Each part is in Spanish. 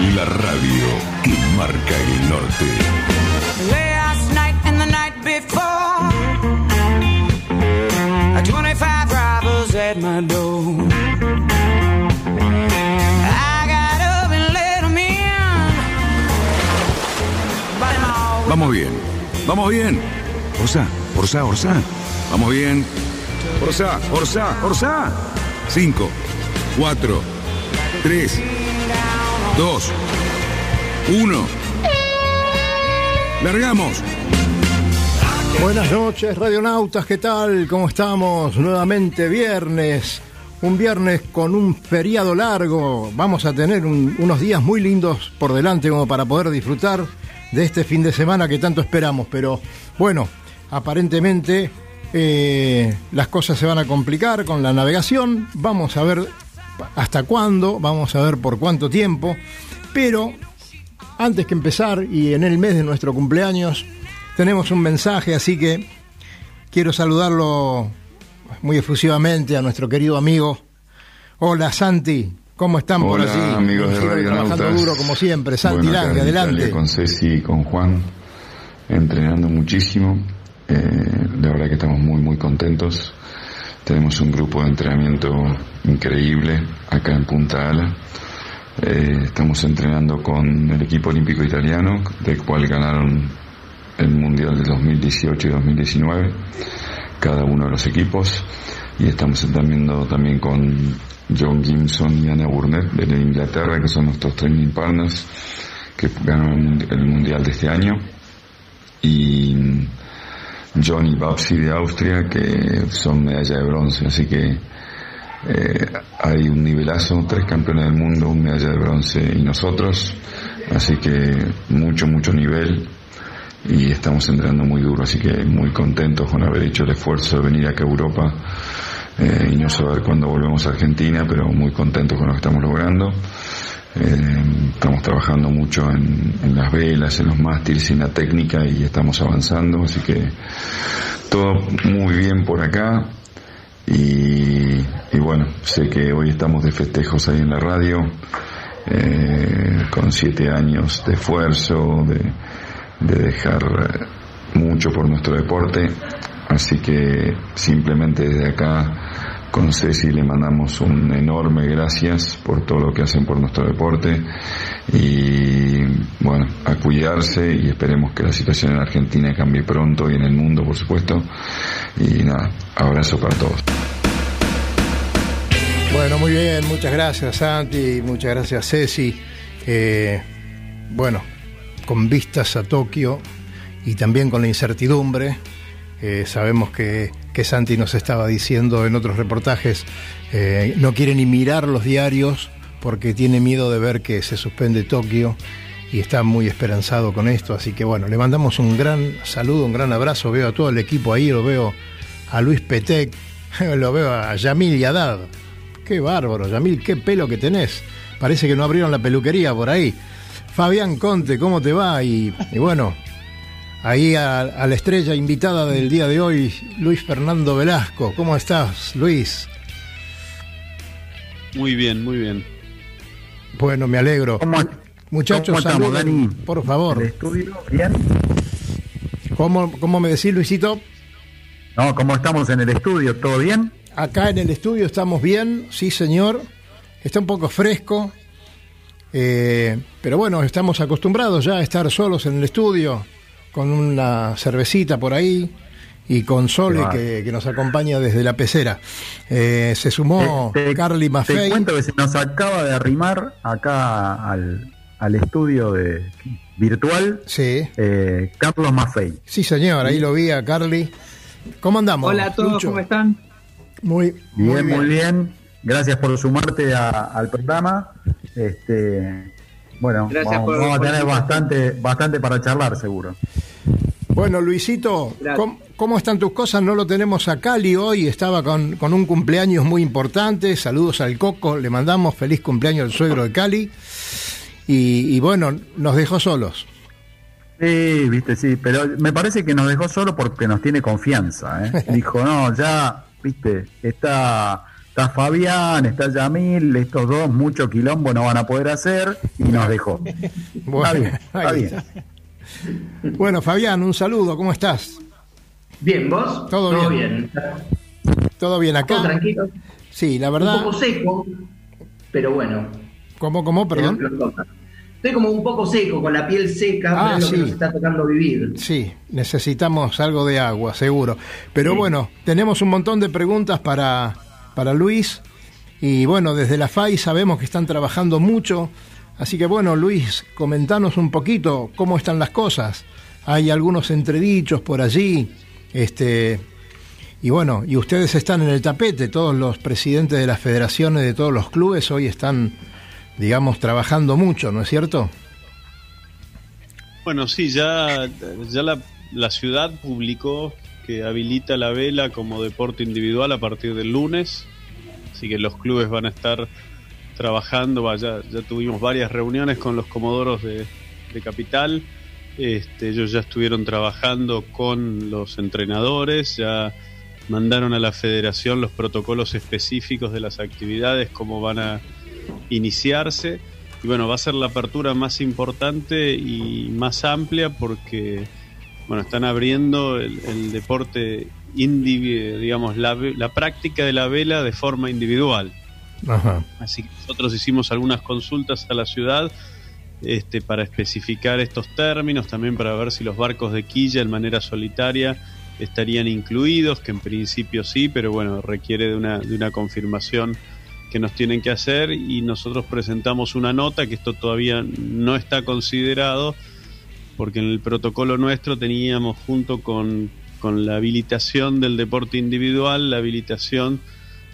La radio que marca el norte. Last night and the night before, 25 robbers at my door. I got up and let 'em in. Vamos bien, vamos bien. Orsá, Orsá, Orsá. Vamos bien. Orsá, Orsá, Orsá. 5, 4, 3, 2, 1. Largamos. Buenas noches, radionautas, ¿qué tal? ¿Cómo estamos? Nuevamente viernes, un viernes con un feriado largo. Vamos a tener un- unos días muy lindos por delante como para poder disfrutar de este fin de semana que tanto esperamos. Pero bueno, aparentemente eh, las cosas se van a complicar con la navegación. Vamos a ver hasta cuándo, vamos a ver por cuánto tiempo. Pero antes que empezar y en el mes de nuestro cumpleaños, tenemos un mensaje, así que quiero saludarlo muy efusivamente a nuestro querido amigo. Hola Santi, ¿cómo están por Hola, allí? amigos de Radio trabajando Nautas. duro como siempre. Santi Bueno, Lange, adelante. Con Ceci y con Juan, entrenando muchísimo. Eh, la verdad que estamos muy, muy contentos. Tenemos un grupo de entrenamiento increíble acá en Punta Ala. Eh, estamos entrenando con el equipo olímpico italiano, del cual ganaron el Mundial de 2018 y 2019, cada uno de los equipos. Y estamos entrenando también con John Gimson y Anna Burnett de Inglaterra, que son nuestros training partners, que ganaron el Mundial de este año. Y John y Babsi de Austria, que son medalla de bronce, así que eh, hay un nivelazo, tres campeones del mundo, un medalla de bronce y nosotros, así que mucho, mucho nivel y estamos entrenando muy duro, así que muy contentos con haber hecho el esfuerzo de venir acá a Europa eh, y no saber cuándo volvemos a Argentina, pero muy contentos con lo que estamos logrando. Eh, estamos trabajando mucho en, las velas, en los mástiles, en la técnica y estamos avanzando, así que todo muy bien por acá. Y, bueno, sé que hoy estamos de festejos ahí en la radio, eh, con siete años de esfuerzo, de, de dejar mucho por nuestro deporte. Así que simplemente desde acá con Ceci le mandamos un enorme gracias por todo lo que hacen por nuestro deporte y bueno, a cuidarse y esperemos que la situación en Argentina cambie pronto y en el mundo por supuesto y nada, abrazo para todos. Bueno, muy bien, muchas gracias Santi, muchas gracias Ceci. Eh, bueno, con vistas a Tokio y también con la incertidumbre, eh, sabemos que, que Santi nos estaba diciendo en otros reportajes, eh, no quiere ni mirar los diarios porque tiene miedo de ver que se suspende Tokio y está muy esperanzado con esto, así que bueno, le mandamos un gran saludo, un gran abrazo, veo a todo el equipo ahí, lo veo a Luis Petec, lo veo a Yamil y Haddad. Qué bárbaro, Yamil, qué pelo que tenés. Parece que no abrieron la peluquería por ahí. Fabián Conte, ¿cómo te va? Y bueno, ahí a, a la estrella invitada del día de hoy, Luis Fernando Velasco. ¿Cómo estás, Luis? Muy bien, muy bien. Bueno, me alegro. ¿Cómo, Muchachos, cómo estamos, saluden, Dani? por ¿El favor. estudio? ¿Bien? ¿Cómo, ¿Cómo me decís, Luisito? No, ¿cómo estamos en el estudio? ¿Todo bien? Acá en el estudio estamos bien, sí señor. Está un poco fresco, eh, pero bueno, estamos acostumbrados ya a estar solos en el estudio, con una cervecita por ahí y con Sole que, que nos acompaña desde la pecera. Eh, se sumó Te- te- Carly Te Maffei. cuento que se nos acaba de arrimar acá al, al estudio de, virtual Sí, eh, Carlos Maffei. sí señor, ahí lo vi a Carly. ¿Cómo andamos? Hola a todos, Lucho? ¿cómo están? Muy, Bien, muy bien. Gracias por sumarte a- al programa. Este, bueno, Gracias vamos, por- vamos a por- tener bastante, bastante para charlar, seguro. Bueno, Luisito. ¿cómo, cómo están tus cosas? No lo tenemos a Cali hoy, estaba con, con un cumpleaños muy importante. Saludos al Coco, le mandamos feliz cumpleaños al suegro de Cali. Y, y bueno, nos dejó solos. Sí, viste, sí, pero me parece que nos dejó solo porque nos tiene confianza. ¿eh? Dijo, no, ya, viste, está, está Fabián, está Yamil, estos dos, mucho quilombo no van a poder hacer, y nos dejó. Bueno, está bien, está bien. está. Bueno, Fabián, un saludo, ¿cómo estás? Bien, ¿vos? Todo bien. ¿Todo bien Todo acá? tranquilo. Sí, la Un verdad. poco seco, pero bueno. ¿Cómo, cómo, perdón? Lo. Estoy como un poco seco, con la piel seca, Ah, pero es lo sí. que nos está tocando vivir. Sí, necesitamos algo de agua, seguro. Pero Sí. bueno, tenemos un montón de preguntas para, para Luis. Y bueno, desde la FAI sabemos que están trabajando mucho. Así que bueno, Luis, comentanos un poquito cómo están las cosas. Hay algunos entredichos por allí. Este, y bueno, y ustedes están en el tapete. Todos los presidentes de las federaciones de todos los clubes hoy están, digamos, trabajando mucho, ¿no es cierto? Bueno, sí, ya, ya la, la ciudad publicó que habilita la vela como deporte individual a partir del lunes, así que los clubes van a estar trabajando, vaya, ya tuvimos varias reuniones con los comodoros de, Capital, este, ellos ya estuvieron trabajando con los entrenadores, ya mandaron a la federación los protocolos específicos de las actividades, cómo van a iniciarse. Y bueno, va a ser la apertura más importante y más amplia porque bueno, están abriendo el, el deporte indivi- digamos, la, la práctica de la vela de forma individual. Ajá. Así que nosotros hicimos algunas consultas a la ciudad este, para especificar estos términos, también para ver si los barcos de quilla en manera solitaria estarían incluidos, que en principio sí, pero bueno, requiere de una, de una confirmación que nos tienen que hacer y nosotros presentamos una nota que esto todavía no está considerado porque en el protocolo nuestro teníamos junto con, con la habilitación del deporte individual, la habilitación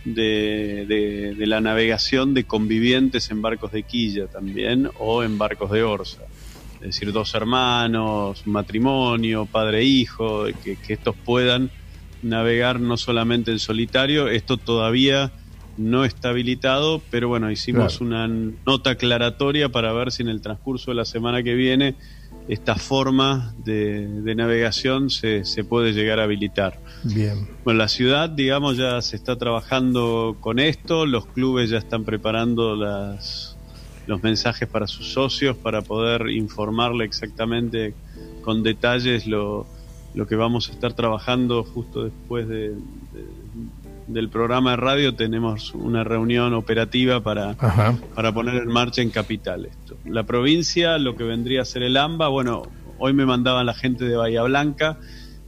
de, de- de la navegación de convivientes en barcos de quilla también o en barcos de orza. Es decir, dos hermanos, matrimonio, padre e hijo, que, que estos puedan navegar no solamente en solitario. Esto todavía no está habilitado, pero bueno, hicimos Claro. una nota aclaratoria para ver si en el transcurso de la semana que viene esta forma de, de navegación se, se puede llegar a habilitar. Bien. Bueno, la ciudad, digamos, ya se está trabajando con esto, los clubes ya están preparando las, los mensajes para sus socios para poder informarle exactamente con detalles lo, lo que vamos a estar trabajando justo después de- de- del programa de radio. Tenemos una reunión operativa para, Ajá. para poner en marcha en Capital esto. La provincia, lo que vendría a ser el AMBA, bueno, hoy me mandaban la gente de Bahía Blanca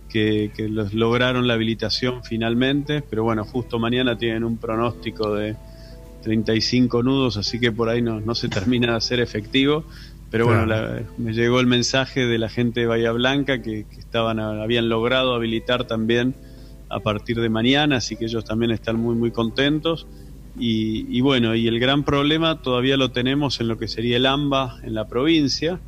que, que los lograron la habilitación finalmente, pero bueno, justo mañana tienen un pronóstico de 35 nudos, así que por ahí no, no se termina de hacer efectivo. Pero bueno, la- me llegó el mensaje de la gente de Bahía Blanca que, que estaban habían logrado habilitar también a partir de mañana, así que ellos también están muy muy contentos. Y, y bueno, y el gran problema todavía lo tenemos en lo que sería el AMBA en la provincia.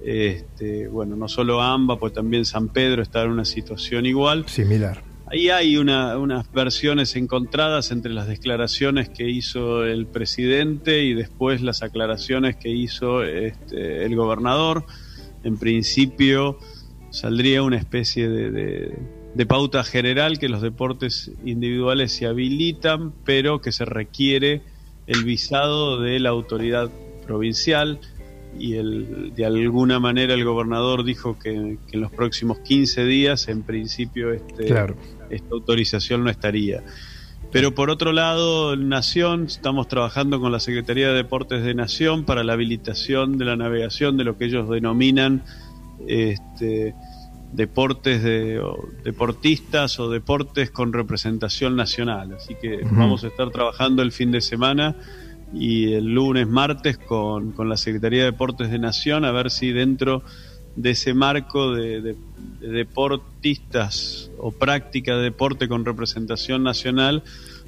Este, bueno, no solo AMBA, pues también San Pedro está en una situación igual. Similar. Ahí hay una- unas versiones encontradas entre las declaraciones que hizo el presidente y después las aclaraciones que hizo este, el gobernador. En principio saldría una especie de, de- de pauta general que los deportes individuales se habilitan, pero que se requiere el visado de la autoridad provincial y el, de alguna manera el gobernador dijo que, que en los próximos 15 días en principio este, Claro. esta autorización no estaría. Pero por otro lado, Nación, estamos trabajando con la Secretaría de Deportes de Nación para la habilitación de la navegación de lo que ellos denominan este, deportes de o deportistas o deportes con representación nacional. Así que vamos a estar trabajando el fin de semana y el lunes, martes con, con la Secretaría de Deportes de Nación a ver si dentro de ese marco de, de- de deportistas o práctica de deporte con representación nacional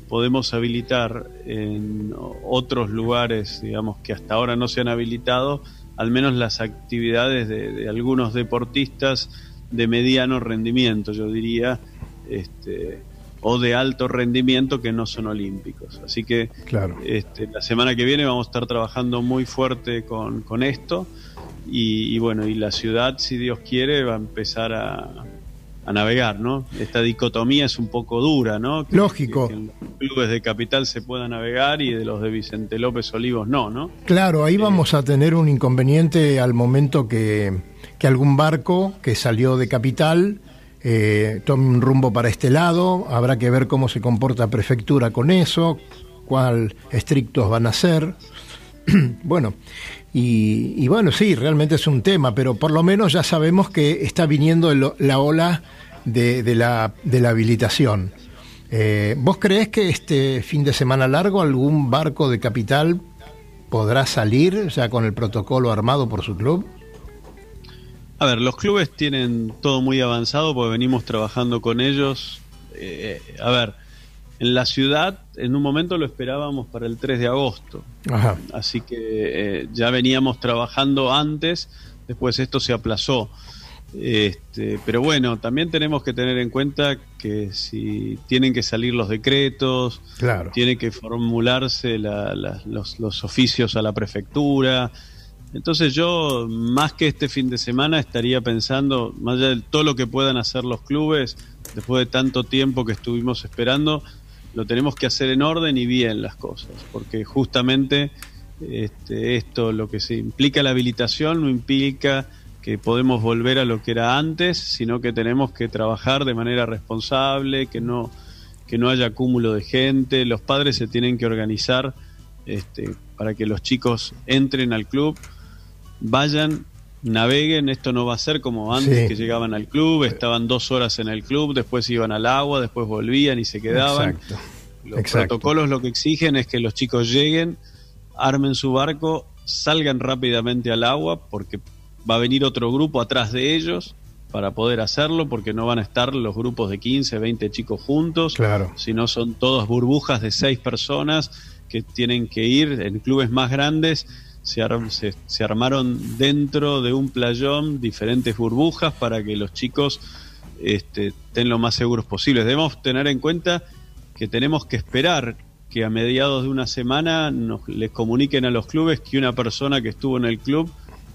podemos habilitar en otros lugares, digamos, que hasta ahora no se han habilitado, al menos las actividades de, de algunos deportistas de mediano rendimiento, yo diría, este, o de alto rendimiento que no son olímpicos. Así que Claro. este, la semana que viene vamos a estar trabajando muy fuerte con, con esto y, y bueno, y la ciudad, si Dios quiere, va a empezar a, a navegar, ¿no? Esta dicotomía es un poco dura, ¿no? Que- Lógico. Que, que en los clubes de capital se pueda navegar y de los de Vicente López Olivos no, ¿no? Claro, ahí vamos a tener un inconveniente al momento que, que algún barco que salió de capital eh, tome un rumbo para este lado. Habrá que ver cómo se comporta prefectura con eso, cuál estrictos van a ser. bueno, y, bueno, sí, realmente es un tema, pero por lo menos ya sabemos que está viniendo el- la ola de, la, de la habilitación. Eh, ¿Vos creés que este fin de semana largo algún barco de capital podrá salir ya con el protocolo armado por su club? A ver, los clubes tienen todo muy avanzado porque venimos trabajando con ellos. Eh, a ver, en la ciudad en un momento lo esperábamos para el 3 de agosto. Ajá. Así que eh, ya veníamos trabajando antes, después esto se aplazó. Este, pero bueno, también tenemos que tener en cuenta que si tienen que salir los decretos, Claro. tiene que formularse la- la- los, los oficios a la prefectura. Entonces yo, más que este fin de semana, estaría pensando, más allá de todo lo que puedan hacer los clubes, después de tanto tiempo que estuvimos esperando, lo tenemos que hacer en orden y bien las cosas, porque justamente este, esto, lo que se implica la habilitación, no implica que podemos volver a lo que era antes, sino que tenemos que trabajar de manera responsable, que no, que no haya cúmulo de gente, los padres se tienen que organizar este, para que los chicos entren al club, vayan, naveguen, esto no va a ser como antes Sí. que llegaban al club, estaban dos horas en el club, después iban al agua, después volvían y se quedaban. Exacto. Los Exacto. protocolos lo que exigen es que los chicos lleguen, armen su barco, salgan rápidamente al agua, porque va a venir otro grupo atrás de ellos para poder hacerlo, porque no van a estar los grupos de 15, 20 chicos juntos, Claro. sino son todas burbujas de seis personas que tienen que ir en clubes más grandes. Se, ar- se- se armaron dentro de un playón diferentes burbujas para que los chicos este, estén lo más seguros posibles. Debemos tener en cuenta que tenemos que esperar que a mediados de una semana nos les comuniquen a los clubes que una persona que estuvo en el club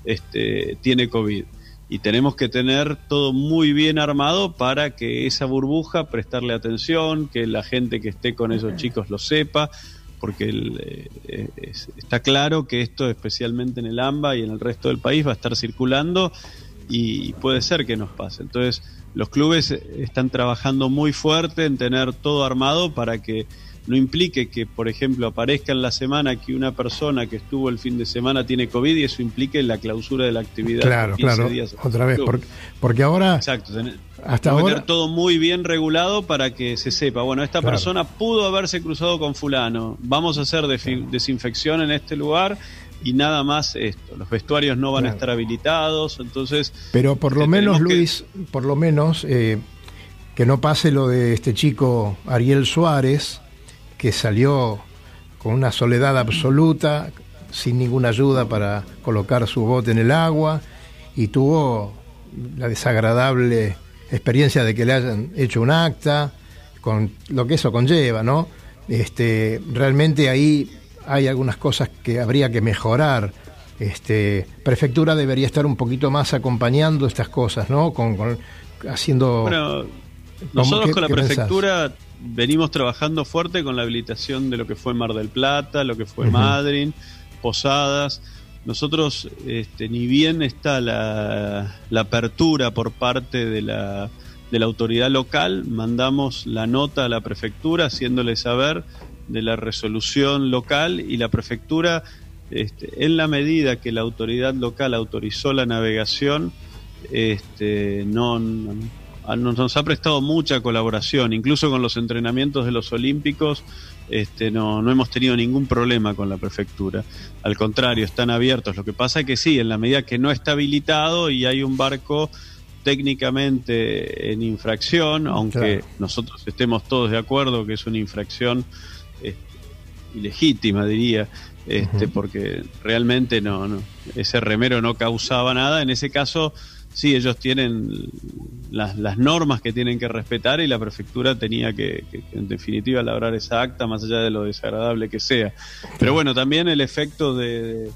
este, tiene COVID. Y tenemos que tener todo muy bien armado para que esa burbuja prestarle atención, que la gente que esté con esos chicos lo sepa, porque el, eh, es- está claro que esto, especialmente en el AMBA y en el resto del país, va a estar circulando y puede ser que nos pase. Entonces, los clubes están trabajando muy fuerte en tener todo armado para que no implique que, por ejemplo, aparezca en la semana que una persona que estuvo el fin de semana tiene COVID y eso implique la clausura de la actividad. Claro, por 15 claro. días Otra vez, porque, porque ahora Exacto. tener- Hasta ahora- tener todo muy bien regulado para que se sepa, bueno, esta Claro. persona pudo haberse cruzado con fulano, vamos a hacer desinfección en este lugar y nada más esto. Los vestuarios no van Claro. a estar habilitados, entonces... Pero por lo que menos, que- Luis, por lo menos, eh, que no pase lo de este chico Ariel Suárez, que salió con una soledad absoluta, sin ninguna ayuda para colocar su bote en el agua, y tuvo la desagradable experiencia de que le hayan hecho un acta, con lo que eso conlleva, ¿no? Este, realmente ahí hay algunas cosas que habría que mejorar. Este, prefectura debería estar un poquito más acompañando estas cosas, ¿no? Con, haciendo nosotros qué- con la pensás? prefectura venimos trabajando fuerte con la habilitación de lo que fue Mar del Plata, lo que fue Ujú. Madryn, Posadas. Nosotros, este, ni bien está la, la apertura por parte de la, de la autoridad local, mandamos la nota a la prefectura haciéndole saber de la resolución local y la prefectura, este, en la medida que la autoridad local autorizó la navegación, este, no, nos, nos ha prestado mucha colaboración, incluso con los entrenamientos de los Olímpicos, este, no, no hemos tenido ningún problema con la prefectura. Al contrario, están abiertos. Lo que pasa es que sí, en la medida que no está habilitado y hay un barco técnicamente en infracción, aunque Claro. nosotros estemos todos de acuerdo que es una infracción este, ilegítima, diría, este, porque realmente no, no, ese remero no causaba nada. En ese caso, sí, ellos tienen las, las normas que tienen que respetar y la prefectura tenía que, que, en definitiva, elaborar esa acta, más allá de lo desagradable que sea. Pero bueno, también el efecto de,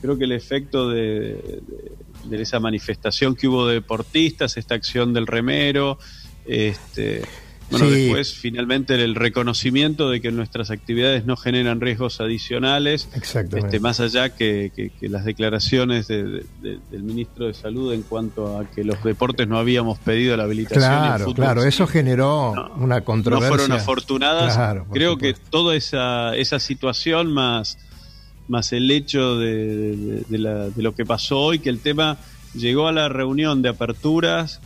creo que el efecto de, de- de esa manifestación que hubo de deportistas, esta acción del remero, este, bueno, Sí. después finalmente el reconocimiento de que nuestras actividades no generan riesgos adicionales, este, más allá que, que- que las declaraciones de- de- de- del ministro de Salud en cuanto a que los deportes no habíamos pedido la habilitación. Claro, fútbol claro, eso generó No, una no controversia. fueron afortunadas. Claro, Creo supuesto. que toda esa, esa situación más, más el hecho la- de lo que pasó hoy, que el tema llegó a la reunión de aperturas,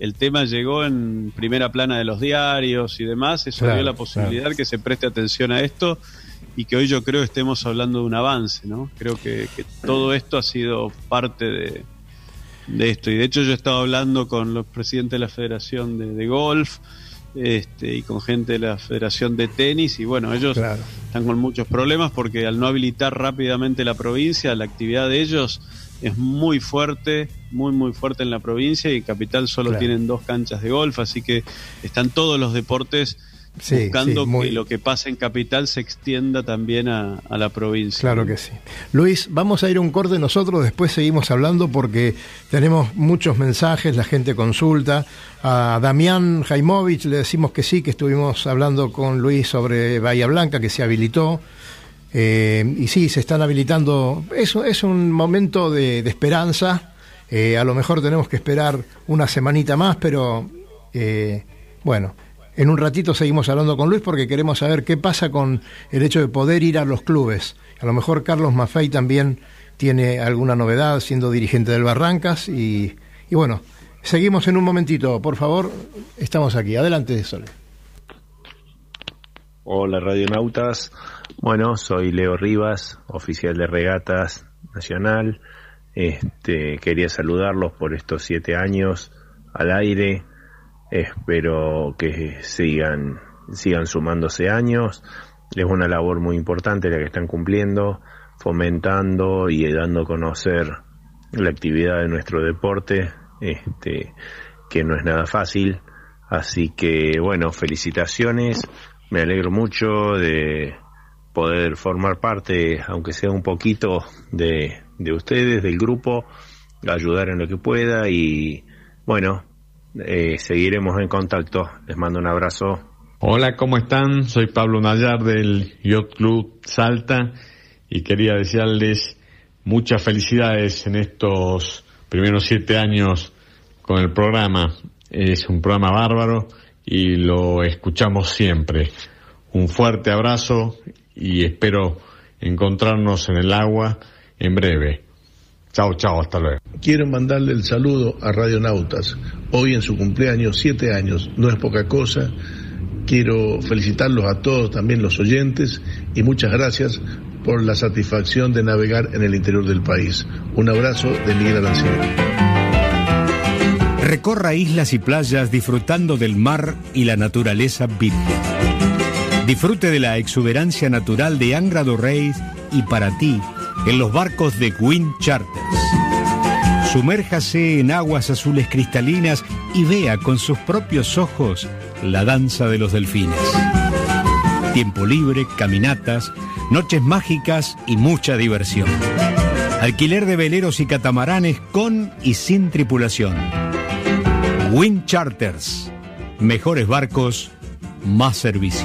el tema llegó en primera plana de los diarios y demás, eso Claro, dio la posibilidad que se preste atención a esto y que hoy yo creo estemos hablando de un avance, ¿no? Creo que, que todo esto ha sido parte de, de esto. Y de hecho yo he estado hablando con los presidentes de la Federación de, de Golf este, y con gente de la Federación de Tenis y bueno, ellos Claro. están con muchos problemas porque al no habilitar rápidamente la provincia, la actividad de ellos es muy fuerte, muy muy fuerte en la provincia y Capital solo Claro. tienen dos canchas de golf, así que están todos los deportes Sí, buscando sí, muy- que lo que pasa en Capital se extienda también a, a la provincia. Claro que sí. Luis, vamos a ir a un corte nosotros, después seguimos hablando porque tenemos muchos mensajes, la gente consulta. A Damián Jaimovich le decimos que sí, que estuvimos hablando con Luis sobre Bahía Blanca, que se habilitó. Eh, y sí, se están habilitando. Es, es un momento de, esperanza. Eh, a lo mejor tenemos que esperar una semanita más, pero eh, bueno, en un ratito seguimos hablando con Luis porque queremos saber qué pasa con el hecho de poder ir a los clubes. A lo mejor Carlos Maffei también tiene alguna novedad siendo dirigente del Barrancas y, y bueno, seguimos en un momentito, por favor, estamos aquí. Adelante, Sole. Hola radionautas, bueno, soy Leo Rivas, oficial de regatas nacional. Este, quería saludarlos por estos siete años al aire. Espero que sigan, sigan sumándose años. Es una labor muy importante la que están cumpliendo, fomentando y dando a conocer la actividad de nuestro deporte, este, que no es nada fácil. Así que, bueno, felicitaciones. Me alegro mucho de poder formar parte, aunque sea un poquito, de, de ustedes, del grupo, ayudar en lo que pueda y, bueno, eh, seguiremos en contacto. Les mando un abrazo. Hola, ¿cómo están? Soy Pablo Nayar del Yacht Club Salta y quería desearles muchas felicidades en estos primeros siete años con el programa. Es un programa bárbaro y lo escuchamos siempre. Un fuerte abrazo y espero encontrarnos en el agua en breve. Chao, chao, hasta luego. Quiero mandarle el saludo a Radionautas. Hoy en su cumpleaños, siete años, no es poca cosa. Quiero felicitarlos a todos, también los oyentes, y muchas gracias por la satisfacción de navegar en el interior del país. Un abrazo de Miguel Arancibia. Recorra islas y playas disfrutando del mar y la naturaleza virgen. Disfrute de la exuberancia natural de Angra do Reis y para ti en los barcos de Wind Charters. Sumérjase en aguas azules cristalinas y vea con sus propios ojos la danza de los delfines. Tiempo libre, caminatas, noches mágicas y mucha diversión. Alquiler de veleros y catamaranes con y sin tripulación. Wind Charters. Mejores barcos, más servicio.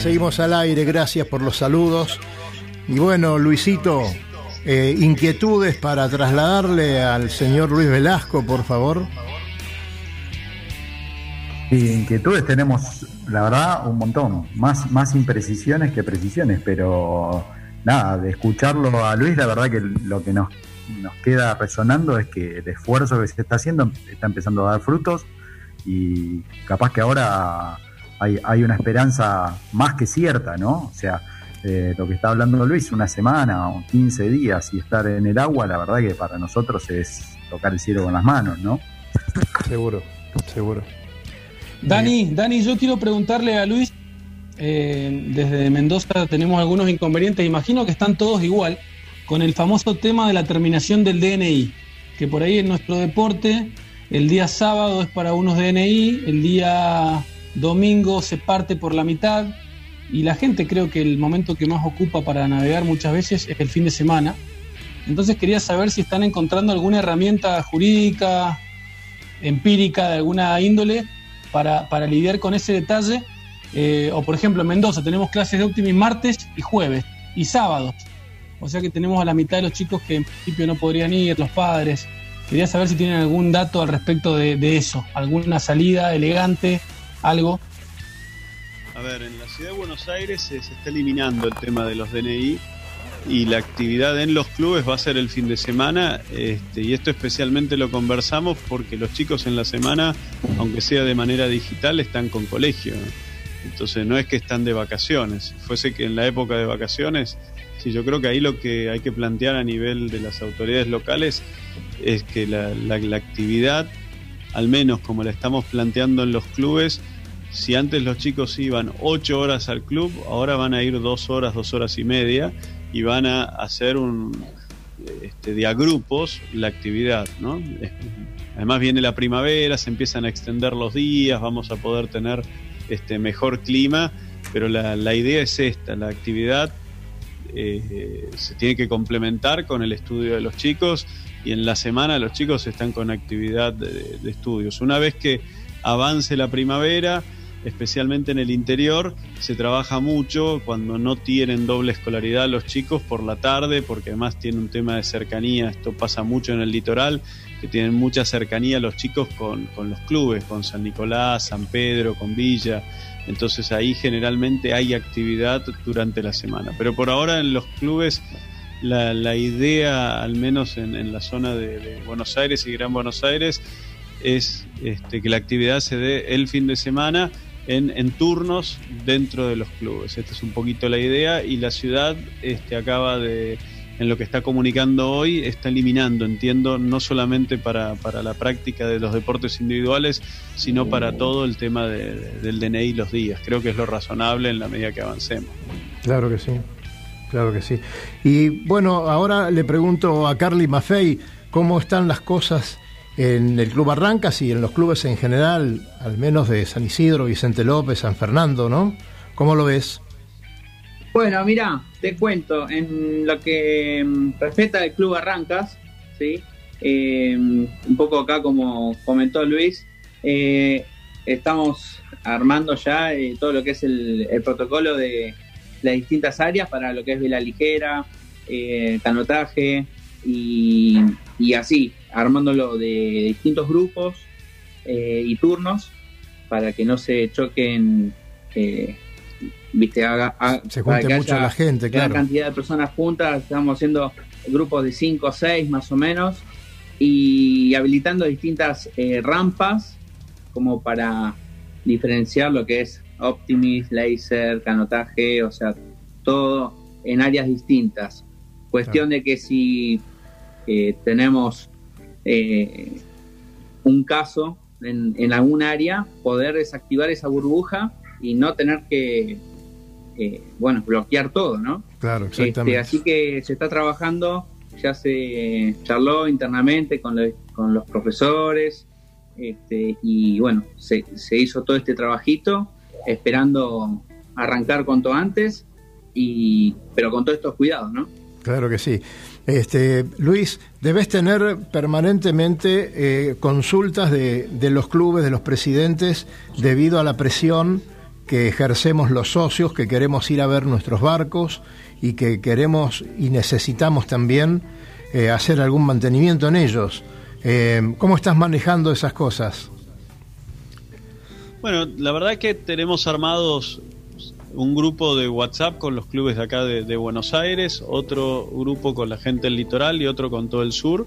Seguimos al aire. Gracias por los saludos. Y bueno, Luisito, eh, inquietudes para trasladarle al señor Luis Velasco, por favor. Sí, inquietudes tenemos, la verdad, un montón. Más, más imprecisiones que precisiones, pero nada, de escucharlo a Luis, la verdad que lo que nos, nos queda resonando es que el esfuerzo que se está haciendo está empezando a dar frutos y capaz que ahora hay, hay una esperanza más que cierta, ¿no? O sea, eh, lo que está hablando Luis, una semana o 15 días y estar en el agua, la verdad que para nosotros es tocar el cielo con las manos, ¿no? Seguro, seguro. Dani, Dani, yo quiero preguntarle a Luis, eh, desde Mendoza tenemos algunos inconvenientes, imagino que están todos igual, con el famoso tema de la terminación del DNI, que por ahí en nuestro deporte el día sábado es para unos DNI, el día domingo se parte por la mitad y la gente creo que el momento que más ocupa para navegar muchas veces es el fin de semana. Entonces quería saber si están encontrando alguna herramienta jurídica, empírica de alguna índole para, para lidiar con ese detalle. Eh, o por ejemplo en Mendoza tenemos clases de Optimis martes y jueves y sábados. O sea que tenemos a la mitad de los chicos que en principio no podrían ir, los padres. Quería saber si tienen algún dato al respecto de, de eso, alguna salida elegante, algo. A ver, en la ciudad de Buenos Aires se, está eliminando el tema de los DNI y la actividad en los clubes va a ser el fin de semana este, y esto especialmente lo conversamos porque los chicos en la semana, aunque sea de manera digital, están con colegio. Entonces no es que están de vacaciones. Fuese que en la época de vacaciones, sí, yo creo que ahí lo que hay que plantear a nivel de las autoridades locales es que la, la actividad, al menos como la estamos planteando en los clubes, si antes los chicos iban ocho horas al club, ahora van a ir dos horas, dos horas y media y van a hacer un este, de grupos la actividad, ¿no? Además viene la primavera, se empiezan a extender los días, vamos a poder tener este mejor clima, pero la, la idea es esta, la actividad eh, se tiene que complementar con el estudio de los chicos y en la semana los chicos están con actividad de, estudios. Una vez que avance la primavera, especialmente en el interior, se trabaja mucho cuando no tienen doble escolaridad los chicos por la tarde, porque además tiene un tema de cercanía, esto pasa mucho en el litoral, que tienen mucha cercanía los chicos con, con los clubes, con San Nicolás, San Pedro, con Villa, entonces ahí generalmente hay actividad durante la semana, pero por ahora en los clubes la, la idea, al menos en, en la zona de, de Buenos Aires y Gran Buenos Aires, es este, que la actividad se dé el fin de semana en, en, turnos dentro de los clubes. Esta es un poquito la idea y la ciudad este, acaba de, en lo que está comunicando hoy, está eliminando, entiendo, no solamente para, para la práctica de los deportes individuales, sino para todo el tema de, de, del DNI los días. Creo que es lo razonable en la medida que avancemos. Claro que sí, claro que sí. Y bueno, ahora le pregunto a Carly Maffei, ¿cómo están las cosas? en el Club Barrancas y en los clubes en general, al menos de San Isidro, Vicente López, San Fernando, ¿no? ¿Cómo lo ves? Bueno, mira, te cuento, en lo que mm, respecta al Club Barrancas, ¿sí? Eh, un poco acá como comentó Luis, eh, estamos armando ya eh, todo lo que es el, protocolo de las distintas áreas para lo que es vela ligera, eh, canotaje y, y así, armándolo de distintos grupos eh, y turnos para que no se choquen, eh, viste, haga, haga se junte mucho la gente, claro. cantidad de personas juntas, estamos haciendo grupos de 5 o 6 más o menos y habilitando distintas eh, rampas como para diferenciar lo que es Optimis, Laser, canotaje, o sea, todo en áreas distintas. Cuestión claro. de que si eh, tenemos eh, un caso en, en, algún área, poder desactivar esa burbuja y no tener que, eh, bueno, bloquear todo, ¿no? Claro, exactamente. Este, así que se está trabajando ya se charló internamente con, los- con los profesores este, y bueno, se, se hizo todo este trabajito esperando arrancar cuanto antes, y, pero con todos estos cuidados, ¿no? Claro que sí. Este, Luis, debes tener permanentemente eh, consultas de, de los clubes, de los presidentes, debido a la presión que ejercemos los socios, que queremos ir a ver nuestros barcos y que queremos y necesitamos también eh, hacer algún mantenimiento en ellos. Eh, ¿Cómo estás manejando esas cosas? Bueno, la verdad que tenemos armados un grupo de WhatsApp con los clubes de acá de, de Buenos Aires, otro grupo con la gente del litoral y otro con todo el sur.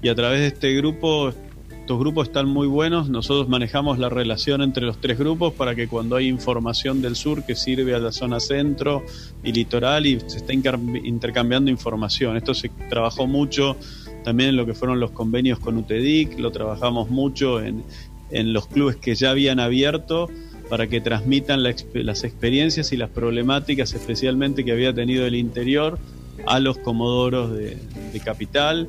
Y a través de este grupo, estos grupos están muy buenos. Nosotros manejamos la relación entre los tres grupos para que cuando hay información del sur que sirve a la zona centro y litoral y se está intercambiando información. Esto se trabajó mucho también en lo que fueron los convenios con UTEDIC, lo trabajamos mucho en, en los clubes que ya habían abierto para que transmitan las experiencias y las problemáticas especialmente que había tenido el interior a los comodoros de, capital.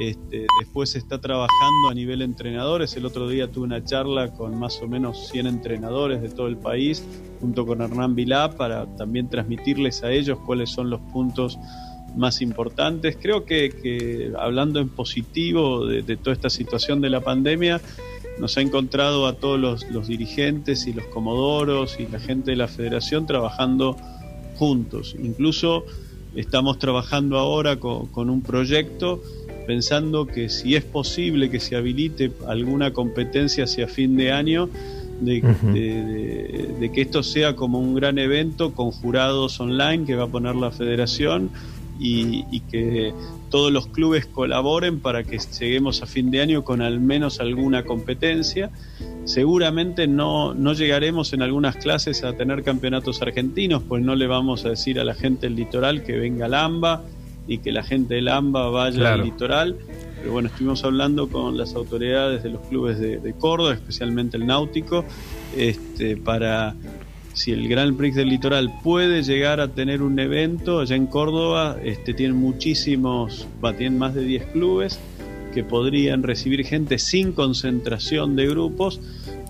Este, después se está trabajando a nivel entrenadores. El otro día tuve una charla con más o menos 100 entrenadores de todo el país, junto con Hernán Vilá, para también transmitirles a ellos cuáles son los puntos más importantes. Creo que, hablando en positivo de toda esta situación de la pandemia, nos ha encontrado a todos los, los dirigentes y los comodoros y la gente de la federación trabajando juntos. Incluso estamos trabajando ahora con, con un proyecto pensando que si es posible que se habilite alguna competencia hacia fin de año, de, Ujú. de- de- de que esto sea como un gran evento con jurados online que va a poner la federación y, y que todos los clubes colaboren para que lleguemos a fin de año con al menos alguna competencia. Seguramente no, no llegaremos en algunas clases a tener campeonatos argentinos, pues no le vamos a decir a la gente del litoral que venga al AMBA y que la gente del AMBA vaya Claro. al litoral. Pero bueno, estuvimos hablando con las autoridades de los clubes de, de Córdoba, especialmente el Náutico, este, para si el Gran Prix del Litoral puede llegar a tener un evento allá en Córdoba, este, tienen muchísimos, tienen más de 10 clubes que podrían recibir gente sin concentración de grupos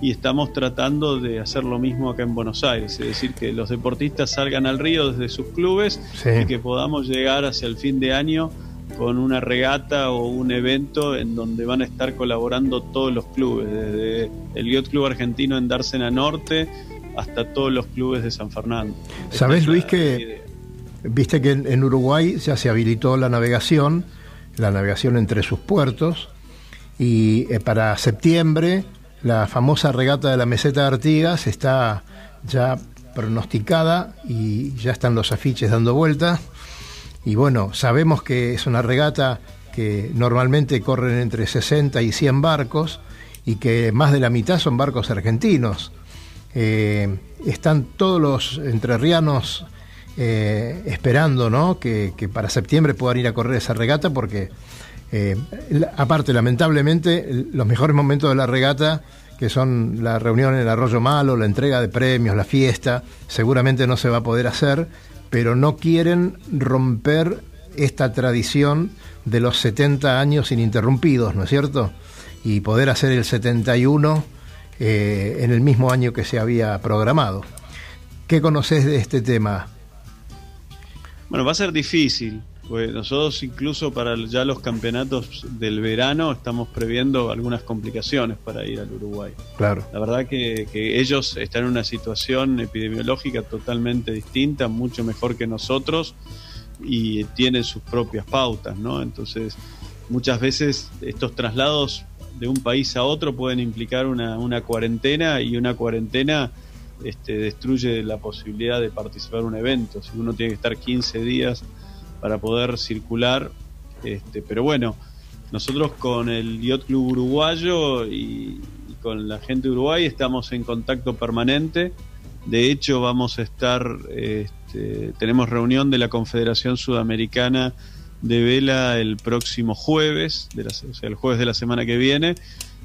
y estamos tratando de hacer lo mismo acá en Buenos Aires, es decir, que los deportistas salgan al río desde sus clubes Sí. y que podamos llegar hacia el fin de año con una regata o un evento en donde van a estar colaborando todos los clubes, desde el Yacht Club Argentino en Dársena Norte hasta todos los clubes de San Fernando. ¿Sabés, Luis, que viste que en, Uruguay ya se habilitó la navegación, la navegación entre sus puertos, y eh, para septiembre la famosa regata de la meseta de Artigas está ya pronosticada y ya están los afiches dando vuelta. Y bueno, sabemos que es una regata que normalmente corren entre 60 y 100 barcos y que más de la mitad son barcos argentinos. Eh, están todos los entrerrianos eh, esperando ¿no? que, para septiembre puedan ir a correr esa regata porque eh, aparte lamentablemente los mejores momentos de la regata que son la reunión en el Arroyo Malo, la entrega de premios, la fiesta, seguramente no se va a poder hacer, pero no quieren romper esta tradición de los 70 años ininterrumpidos, ¿no es cierto? Y poder hacer el 71 eh, en el mismo año que se había programado. ¿Qué conoces de este tema? Bueno, va a ser difícil, pues nosotros incluso para ya los campeonatos del verano estamos previendo algunas complicaciones para ir al Uruguay. Claro. La verdad que, que ellos están en una situación epidemiológica totalmente distinta, mucho mejor que nosotros y tienen sus propias pautas, ¿no? Entonces, muchas veces estos traslados de un país a otro pueden implicar una, una cuarentena y una cuarentena este, destruye la posibilidad de participar en un evento. Si uno tiene que estar 15 días para poder circular, este, pero bueno, nosotros con el Yacht Club Uruguayo y, con la gente de Uruguay estamos en contacto permanente. De hecho, vamos a estar, este, tenemos reunión de la Confederación Sudamericana de Vela el próximo jueves, de la, o sea, el jueves de la semana que viene,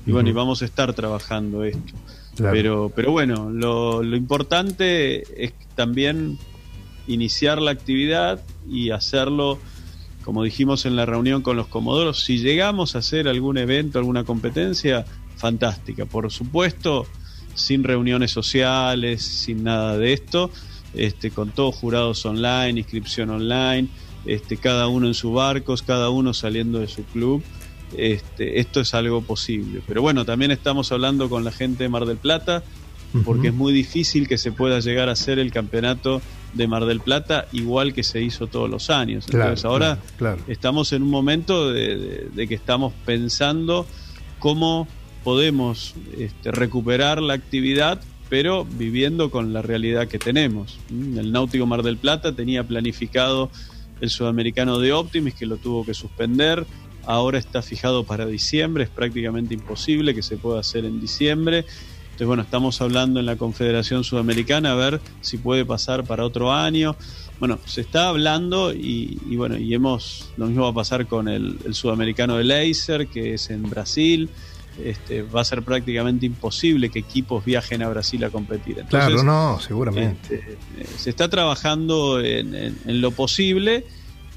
y bueno, y vamos a estar trabajando esto. Claro. Pero, pero bueno, lo, lo importante es también iniciar la actividad y hacerlo como dijimos en la reunión con los comodoros, si llegamos a hacer algún evento, alguna competencia, fantástica. Por supuesto, sin reuniones sociales, sin nada de esto, este, con todos jurados online, inscripción online, este, cada uno en sus barcos, cada uno saliendo de su club. Este, esto es algo posible. Pero bueno, también estamos hablando con la gente de Mar del Plata, porque es muy difícil que se pueda llegar a hacer el campeonato de Mar del Plata igual que se hizo todos los años. Entonces ahora estamos en un momento de, que estamos pensando cómo podemos este, recuperar la actividad, pero viviendo con la realidad que tenemos. El Náutico Mar del Plata tenía planificado el sudamericano de Optimis, que lo tuvo que suspender. Ahora está fijado para diciembre, es prácticamente imposible que se pueda hacer en diciembre. Entonces, bueno, estamos hablando en la Confederación Sudamericana a ver si puede pasar para otro año. Bueno, se está hablando y, bueno, y hemos, lo mismo va a pasar con el, Sudamericano de Laser, que es en Brasil. Este, va a ser prácticamente imposible que equipos viajen a Brasil a competir. claro, no, seguramente. Este, eh, se está trabajando en, en, lo posible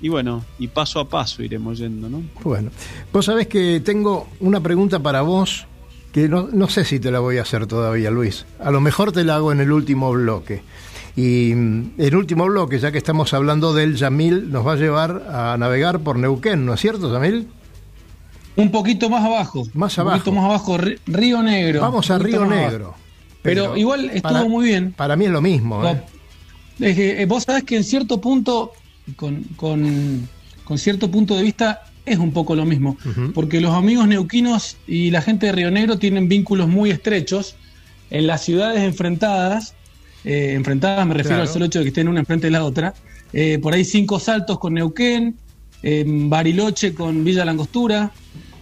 y bueno, y paso a paso iremos yendo, ¿no? Bueno, vos sabés que tengo una pregunta para vos que no, sé si te la voy a hacer todavía, Luis. A lo mejor te la hago en el último bloque. Y mm, el último bloque, ya que estamos hablando del Yamil, nos va a llevar a navegar por Neuquén, ¿no es cierto, Yamil? Un poquito más abajo. Más abajo. Un poquito más abajo, Río Negro. Vamos a Río Negro. Pero, igual estuvo muy bien. Para mí es lo mismo. ¿eh? Eh, vos sabés que en cierto punto, con, con, con cierto punto de vista, es un poco lo mismo, porque los amigos neuquinos y la gente de Río Negro tienen vínculos muy estrechos en las ciudades enfrentadas, eh, enfrentadas me refiero al solo hecho de que estén una enfrente de la otra, eh, por ahí cinco saltos con Neuquén, Bariloche con Villa Langostura,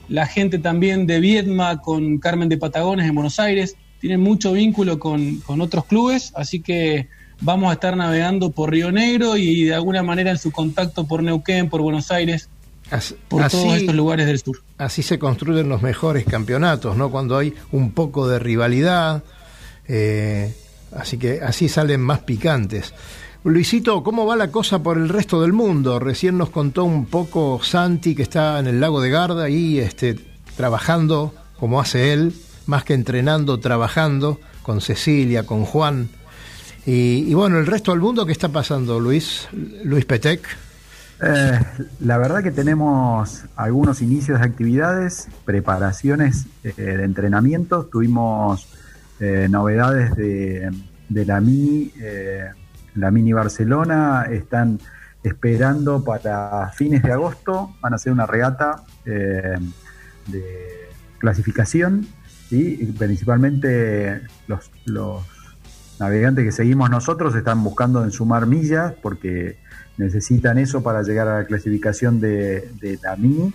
la gente también de Viedma con Carmen de Patagones en Buenos Aires, tienen mucho vínculo con, con otros clubes, así que vamos a estar navegando por Río Negro y de alguna manera en su contacto por Neuquén, por Buenos Aires, por todos estos lugares del sur. Así se construyen los mejores campeonatos, ¿no? Cuando hay un poco de rivalidad, eh, así que así salen más picantes. Luisito, ¿cómo va la cosa por el resto del mundo? Recién nos contó un poco Santi que está en el lago de Garda y este, trabajando como hace él, más que entrenando, trabajando con Cecilia, con Juan. Y, bueno, el resto del mundo, ¿qué está pasando, Luis? Luis Petec. Eh, la verdad que tenemos algunos inicios de actividades, preparaciones eh, de entrenamiento. Tuvimos eh, novedades de, la Mini, la Mini Barcelona. Están esperando para fines de agosto. Van a hacer una regata de clasificación y principalmente los, los navegantes que seguimos nosotros están buscando en sumar millas porque necesitan eso para llegar a la clasificación de, la Mini.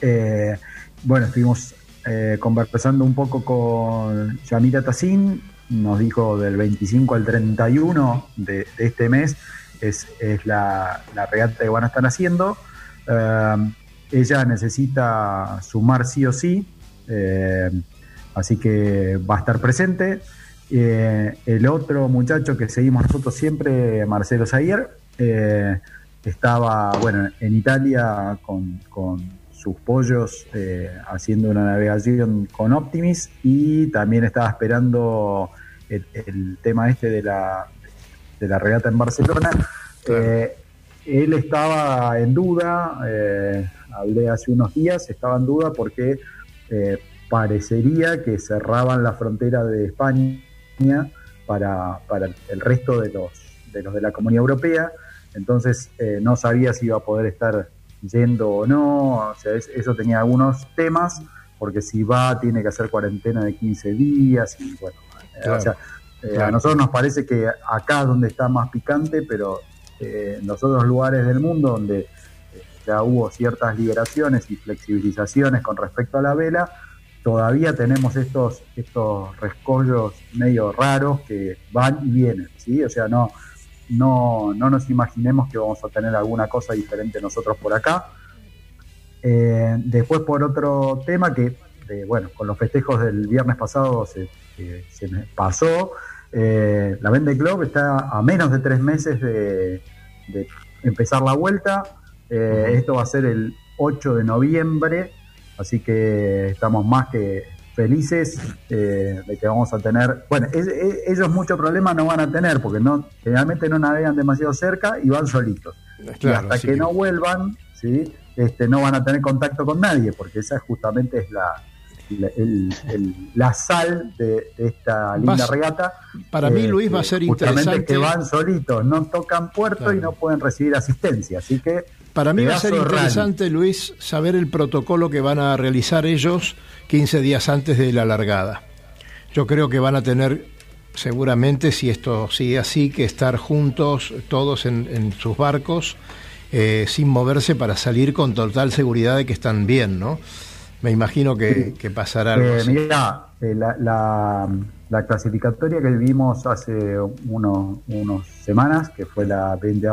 Eh, bueno, estuvimos eh, conversando un poco con Yamira Tassin, nos dijo del 25 al 31 de, este mes es, la, regata que van a estar haciendo. Eh, ella necesita sumar sí o sí, así que va a estar presente. el otro muchacho que seguimos nosotros siempre, Marcelo Zayer, eh, estaba, bueno, en Italia con, sus pollos eh, haciendo una navegación con Optimis y también estaba esperando el, tema este de la, de la regata en Barcelona. Eh, él estaba en duda, hablé hace unos días, estaba en duda porque parecería que cerraban la frontera de España para, para el resto de los, de los de la Comunidad Europea entonces eh, no sabía si iba a poder estar yendo o no, o sea, eso tenía algunos temas, porque si va tiene que hacer cuarentena de 15 días y bueno, eh, o sea, eh, a nosotros nos parece que acá es donde está más picante, pero en los otros lugares del mundo donde ya hubo ciertas liberaciones y flexibilizaciones con respecto a la vela, todavía tenemos estos, estos rescollos medio raros que van y vienen, ¿sí? O sea, no, no, no nos imaginemos que vamos a tener alguna cosa diferente nosotros por acá. Eh, después por otro tema que, bueno, con los festejos del viernes pasado se, se me pasó, eh, la Vende Club está a menos de tres meses de, empezar la vuelta. Eh, esto va a ser el 8 de noviembre, así que estamos más que felices eh, de que vamos a tener, bueno, ellos mucho problema no van a tener porque no generalmente no navegan demasiado cerca y van solitos. y hasta que, no vuelvan, ¿sí? este, no van a tener contacto con nadie porque esa justamente es la, la, sal de, esta linda regata. Para mí, Luis, va a ser interesante. que van solitos, no tocan puerto y no pueden recibir asistencia. Así que. Para mí va a ser interesante, Luis, saber el protocolo que van a realizar ellos 15 días antes de la largada. Yo creo que van a tener, seguramente, si esto sigue así, que estar juntos todos en, sus barcos, eh, sin moverse para salir con total seguridad de que están bien, ¿no? Me imagino que, pasará algo eh, Mira, eh, la, clasificatoria que vimos hace unos, unos semanas, que fue la 20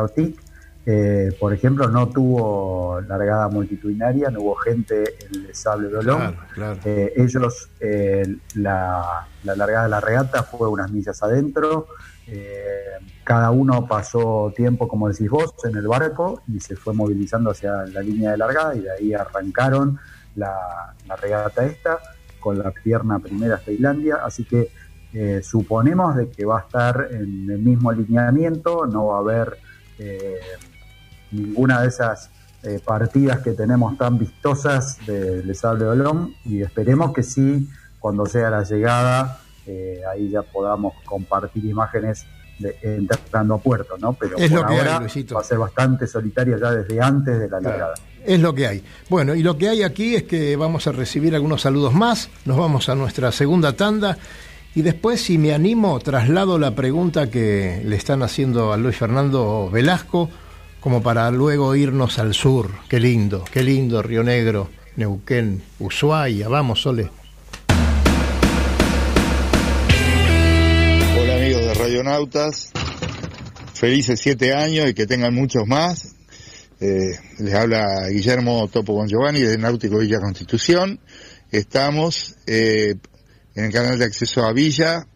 eh, por ejemplo, no tuvo largada multitudinaria, no hubo gente en el Sable Dolón. Eh, ellos, la, la, largada de la regata fue unas millas adentro. cada uno pasó tiempo, como decís vos, en el barco y se fue movilizando hacia la línea de largada y de ahí arrancaron la, regata esta, con la pierna primera hasta Islandia, así que eh, suponemos de que va a estar en el mismo alineamiento, no va a haber eh, ninguna de esas eh, partidas que tenemos tan vistosas de Les Sable Olón y esperemos que sí, cuando sea la llegada, ahí ya podamos compartir imágenes de, entrando a puerto, ¿no? Pero es por lo que ahora hay, va a ser bastante solitaria ya desde antes de la largada es lo que hay. Bueno, y lo que hay aquí es que vamos a recibir algunos saludos más, nos vamos a nuestra segunda tanda y después, si me animo, traslado la pregunta que le están haciendo a Luis Fernando Velasco, como para luego irnos al sur. Qué lindo, qué lindo, Río Negro, Neuquén, Ushuaia. Vamos, Sole. Hola amigos de Radionautas, felices siete años y que tengan muchos más. Eh, les habla Guillermo Topo con Giovanni de Náutico Villa Constitución. Estamos eh, en el canal de acceso a Villa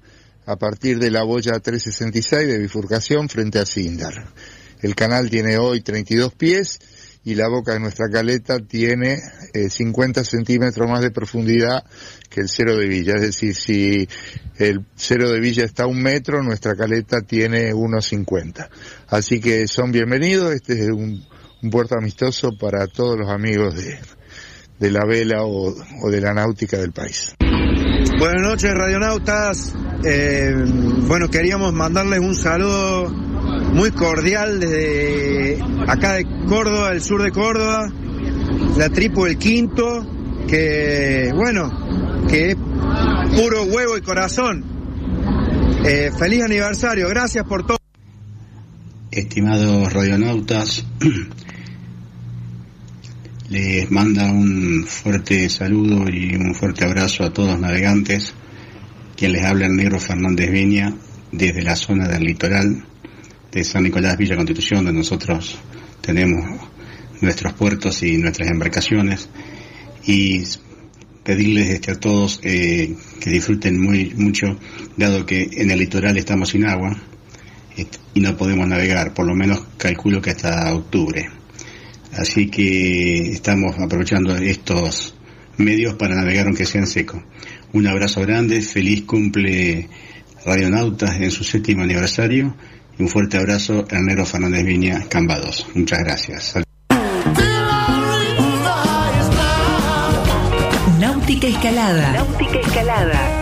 a partir de la boya 366 de bifurcación frente a Sindar. El canal tiene hoy 32 pies y la boca de nuestra caleta tiene 50 eh, centímetros más de profundidad que el cero de Villa. Es decir, si el cero de Villa está a un metro, nuestra caleta tiene 1,50. Así que son bienvenidos. Este es un un puerto amistoso para todos los amigos de, la vela o, de la náutica del país. Buenas noches, radionautas. Eh, bueno, queríamos mandarles un saludo muy cordial desde acá de Córdoba, el sur de Córdoba, la tripu del quinto, que bueno, que es puro huevo y corazón. Eh, feliz aniversario, gracias por todo. Estimados radionautas, les manda un fuerte saludo y un fuerte abrazo a todos los navegantes. Quien les habla el negro Fernández Viña desde la zona del litoral de San Nicolás Villa Constitución, donde nosotros tenemos nuestros puertos y nuestras embarcaciones. Y pedirles este, a todos eh, que disfruten muy mucho, dado que en el litoral estamos sin agua y no podemos navegar, por lo menos calculo que hasta octubre. Así que estamos aprovechando estos medios para navegar aunque sean secos. Un abrazo grande, feliz cumple Radionautas en su séptimo aniversario y un fuerte abrazo Ernero Fernández Viña, Cambados. Muchas gracias. Náutica Escalada. Náutica Escalada.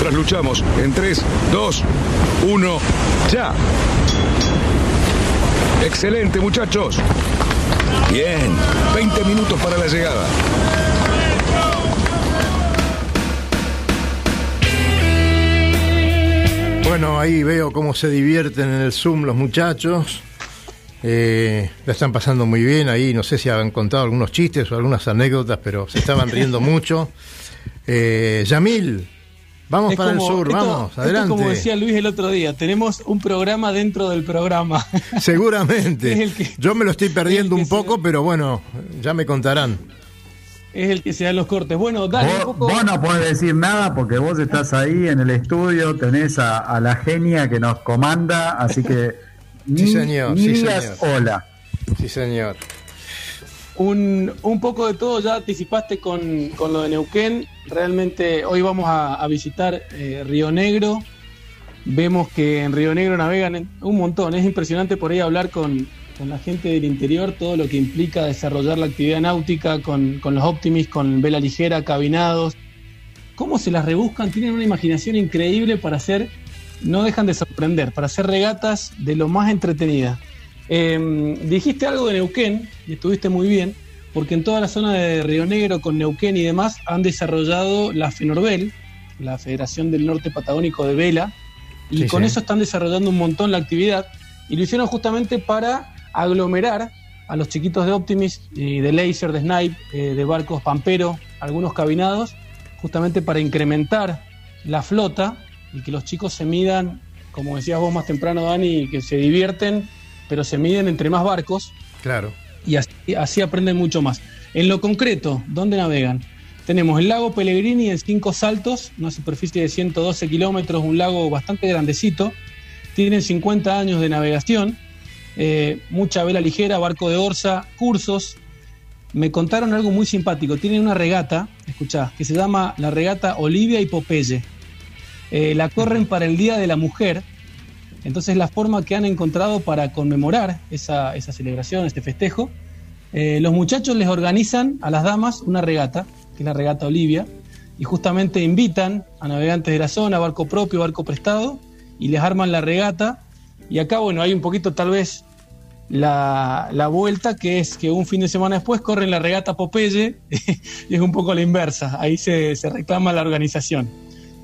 Trasluchamos en 3, 2, 1, ya. Excelente, muchachos. Bien, 20 minutos para la llegada. Bueno, ahí veo cómo se divierten en el Zoom los muchachos. Eh, la están pasando muy bien ahí. No sé si han contado algunos chistes o algunas anécdotas, pero se estaban riendo mucho. Eh, Yamil, vamos Es para el sur, esto- vamos, esto adelante. como decía Luis el otro día, tenemos un programa dentro del programa. Seguramente. Es el que- Yo me lo estoy perdiendo un poco, pero bueno, ya me contarán. es el que se da los cortes. Bueno, dale un Vos, poco. vos no podés decir nada porque vos estás ahí en el estudio, tenés a, a la genia que nos comanda, así que ni, Sí, señor, ni sí, digas señor. hola. Sí, señor. Un, un poco de todo, ya anticipaste con, con lo de Neuquén. Realmente hoy vamos a, visitar eh, Río Negro. Vemos que en Río Negro navegan un montón. Es impresionante por ahí hablar con, con la gente del interior, todo lo que implica desarrollar la actividad náutica con, con los Optimis, con vela ligera, cabinados. Cómo se las rebuscan, tienen una imaginación increíble para hacer, no dejan de sorprender, para hacer regatas de lo más entretenida. Eh, dijiste algo de Neuquén y estuviste muy bien, porque en toda la zona de Río Negro con Neuquén y demás han desarrollado la FENORBEL, la Federación del Norte Patagónico de Vela, y Sí, con sí. eso están desarrollando un montón la actividad y lo hicieron justamente para aglomerar a los chiquitos de Optimis y de Laser, de Snipe, eh, de barcos Pampero, algunos cabinados, justamente para incrementar la flota y que los chicos se midan, como decías vos más temprano, Dani, que se divierten, pero se miden entre más barcos Claro. y así, así aprenden mucho más. En lo concreto, ¿dónde navegan? Tenemos el lago Pellegrini en cinco saltos, una superficie de 112 kilómetros, un lago bastante grandecito. Tienen 50 años de navegación, eh, mucha vela ligera, barco de orza, cursos. Me contaron algo muy simpático. Tienen una regata, escuchá, que se llama la regata Olivia y Popeye. Eh, la corren para el Día de la Mujer. Entonces la forma que han encontrado para conmemorar esa, celebración, este festejo, eh, los muchachos les organizan a las damas una regata, que es la regata Olivia, y justamente invitan a navegantes de la zona, barco propio, barco prestado, y les arman la regata. Y acá, bueno, hay un poquito tal vez la, la vuelta, que es que un fin de semana después corren la regata Popeye, y es un poco la inversa, ahí se, se reclama la organización.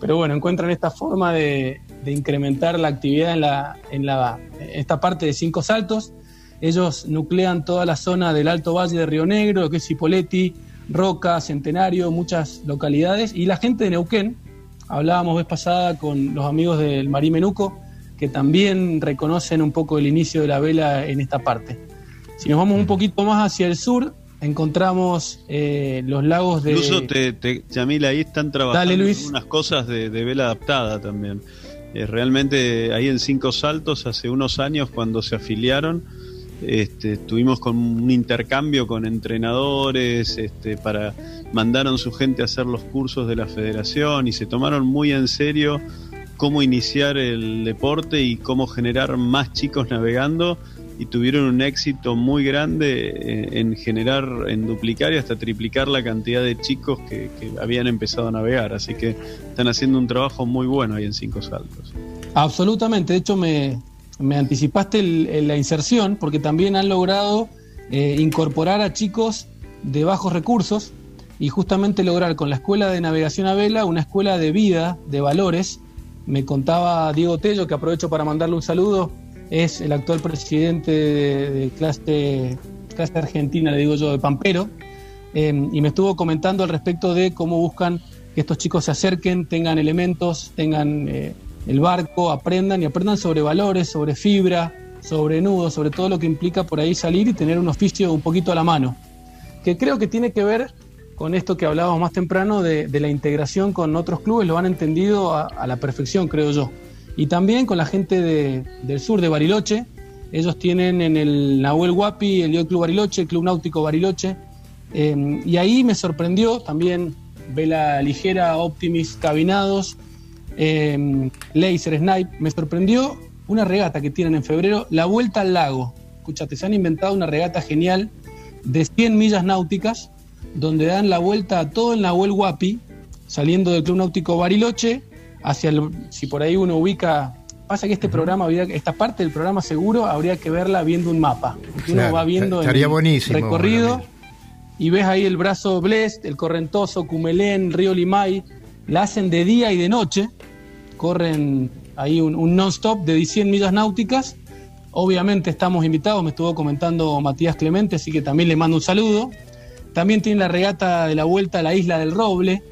Pero bueno, encuentran esta forma de, de incrementar la actividad en, la, en la, esta parte de cinco saltos. Ellos nuclean toda la zona del Alto Valle de Río Negro, que es Cipolletti, Roca, Centenario, muchas localidades. Y la gente de Neuquén, hablábamos vez pasada con los amigos del Marí Menuco, que también reconocen un poco el inicio de la vela en esta parte. Si nos vamos un poquito más hacia el sur, encontramos eh, los lagos de... Incluso te, te, Yamil, ahí están trabajando Dale, Luis. unas cosas de, de vela adaptada también. Eh, realmente ahí en Cinco Saltos, hace unos años cuando se afiliaron, este, tuvimos con un intercambio con entrenadores, este, para mandaron su gente a hacer los cursos de la federación y se tomaron muy en serio cómo iniciar el deporte y cómo generar más chicos navegando y tuvieron un éxito muy grande eh, en generar, en duplicar y hasta triplicar la cantidad de chicos que, habían empezado a navegar. Así que están haciendo un trabajo muy bueno ahí en Cinco Saltos. Absolutamente, de hecho me, me anticipaste la inserción porque también han logrado eh, incorporar a chicos de bajos recursos y justamente lograr con la Escuela de Navegación a Vela una escuela de vida, de valores. Me contaba Diego Tello, que aprovecho para mandarle un saludo, es el actual presidente de, clase, clase argentina, le digo yo, de Pampero, eh, y me estuvo comentando al respecto de cómo buscan que estos chicos se acerquen, tengan elementos, tengan eh, el barco, aprendan y aprendan sobre valores, sobre fibra, sobre nudos, sobre todo lo que implica por ahí salir y tener un oficio un poquito a la mano. Que creo que tiene que ver con esto que hablábamos más temprano de, la integración con otros clubes, lo han entendido a la perfección, creo yo. Y también con la gente de- del sur de Bariloche, ellos tienen en el Nahuel Guapi, el Club Bariloche, el Club Náutico Bariloche, eh, y ahí me sorprendió también vela ligera, Optimis cabinados, eh, Laser Snipe. Me sorprendió una regata que tienen en febrero, la Vuelta al Lago. Escúchate, se han inventado una regata genial de 100 millas náuticas, donde dan la vuelta a todo el Nahuel Guapi, saliendo del Club Náutico Bariloche, hacia el, si por ahí uno ubica Pasa que este programa, esta parte del programa seguro habría que verla viendo un mapa. Uno Claro, va viendo el buenísimo, recorrido y ves ahí el brazo Blest, el Correntoso, Cumelén, Río Limay, la hacen de día y de noche, corren ahí un, un non-stop de 100 millas náuticas. Obviamente estamos invitados, me estuvo comentando Matías Clemente, así que también le mando un saludo. También tiene la regata de la vuelta a la isla del Roble.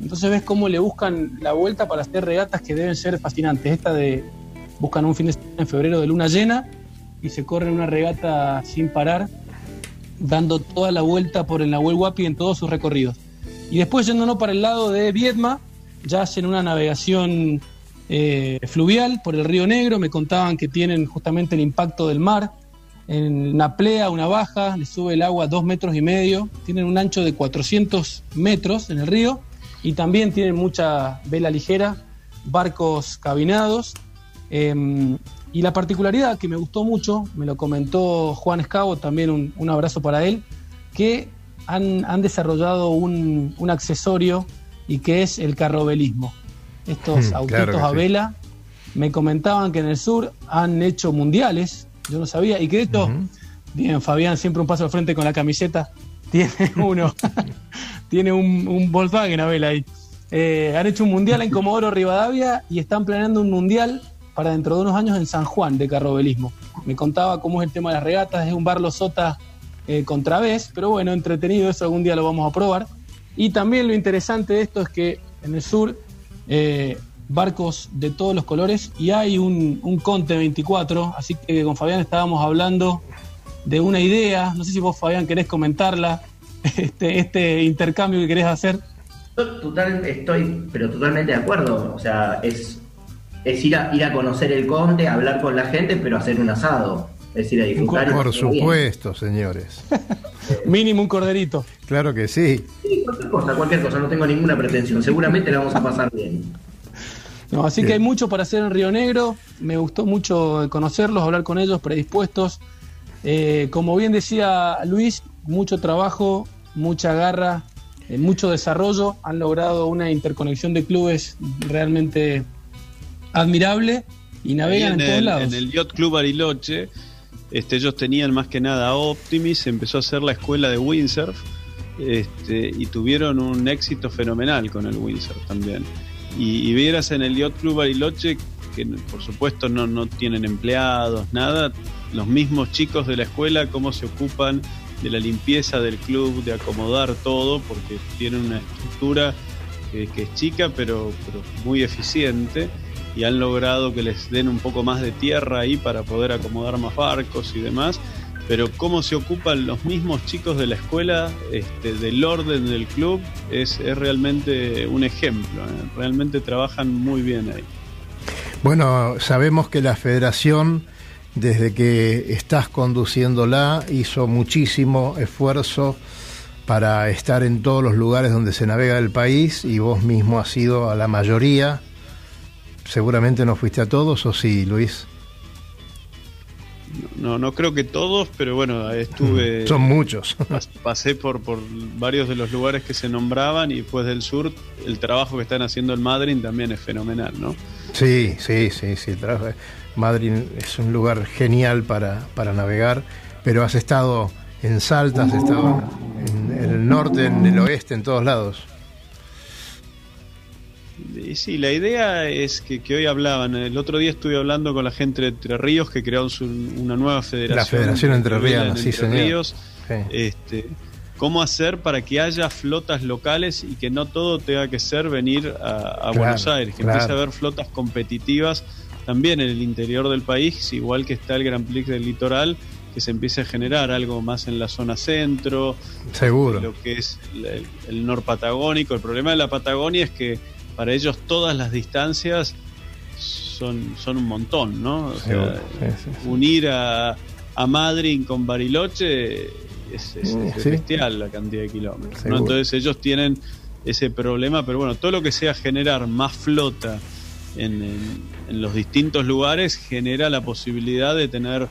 Entonces ves cómo le buscan la vuelta para hacer regatas que deben ser fascinantes. Esta de buscan un fin de semana en febrero de luna llena y se corren una regata sin parar, dando toda la vuelta por el Nahuel Huapi en todos sus recorridos. Y después yéndonos para el lado de Viedma, ya hacen una navegación eh, fluvial por el Río Negro. Me contaban que tienen justamente el impacto del mar. En una plea, una baja, le sube el agua dos metros y medio. Tienen un ancho de 400 metros en el río y también tienen mucha vela ligera, barcos cabinados. Eh, y la particularidad que me gustó mucho, me lo comentó Juan Escavo, también un, un abrazo para él, que han, han desarrollado un, un accesorio y que es el carrobelismo. Estos Mm, autitos claro a sí. vela me comentaban que en el sur han hecho mundiales, yo no sabía, y que de hecho, bien, Fabián siempre un paso al frente con la camiseta, tiene uno, tiene un, Volkswagen a vela ahí. Eh, han hecho un mundial en Comodoro Rivadavia y están planeando un mundial para dentro de unos años en San Juan de carrobelismo. Me contaba cómo es el tema de las regatas, es un Barlo Sota eh, contra pero bueno, entretenido, eso algún día lo vamos a probar. Y también lo interesante de esto es que en el sur eh, barcos de todos los colores y hay un, un Conte 24, así que con Fabián estábamos hablando de una idea, no sé si vos Fabián querés comentarla, este, este intercambio que querés hacer. Yo total, estoy, pero totalmente de acuerdo. O sea, es, es ir, a, ir a conocer el conte, hablar con la gente, pero hacer un asado. Es ir a disfrutar. Por bien. supuesto, señores. Mínimo un corderito. Claro que sí. Sí, cualquier cosa, cualquier cosa, no tengo ninguna pretensión. Seguramente la vamos a pasar bien. No, así que hay mucho para hacer en Río Negro. Me gustó mucho conocerlos, hablar con ellos, predispuestos. Eh, como bien decía Luis, mucho trabajo, mucha garra, eh, mucho desarrollo. Han logrado una interconexión de clubes realmente admirable y navegan en, todos el, lados. en el Yacht Club Bariloche, este, ellos tenían más que nada Optimis, empezó a hacer la escuela de windsurf este, y tuvieron un éxito fenomenal con el windsurf también. Y, y vieras en el Yacht Club Bariloche que por supuesto no, no tienen empleados, nada, los mismos chicos de la escuela cómo se ocupan de la limpieza del club, de acomodar todo, porque tienen una estructura que, es chica pero, pero muy eficiente y han logrado que les den un poco más de tierra ahí para poder acomodar más barcos y demás. Pero cómo se ocupan los mismos chicos de la escuela este, del orden del club es, es realmente un ejemplo. ¿eh? Realmente trabajan muy bien ahí. Bueno, sabemos que la federación, desde que estás conduciéndola, hizo muchísimo esfuerzo para estar en todos los lugares donde se navega el país y vos mismo has ido a la mayoría. Seguramente no fuiste a todos, ¿o sí, Luis? No, no creo que todos, pero bueno, estuve. Son muchos. pas- Pasé por, por varios de los lugares que se nombraban y después del sur, el trabajo que están haciendo en Madrid también es fenomenal, ¿no? Sí, sí, sí, sí. el trabajo- Madrid es un lugar genial para, para navegar, pero has estado en Salta, has estado en, en el norte, en el oeste, en todos lados. Sí, la idea es que, que hoy hablaban. El otro día estuve hablando con la gente de Entre Ríos que crearon su- una nueva federación. La Federación sí, Entre señor. Ríos. Sí. Este, ¿Cómo hacer para que haya flotas locales y que no todo tenga que ser venir a, a Claro, Buenos Aires? Que claro. empiece a haber flotas competitivas también en el interior del país, igual que está el Gran Prix del litoral, que se empiece a generar algo más en la zona centro, Seguro. lo que es el, el norpatagónico. El problema de la Patagonia es que para ellos todas las distancias son, son un montón, ¿no? O sea, Seguro, sí, sí, unir a, a Madrid con Bariloche es, es- Mm, es sí. bestial la cantidad de kilómetros. Entonces ellos tienen ese problema, pero bueno, todo lo que sea generar más flota en, en- en los distintos lugares genera la posibilidad de tener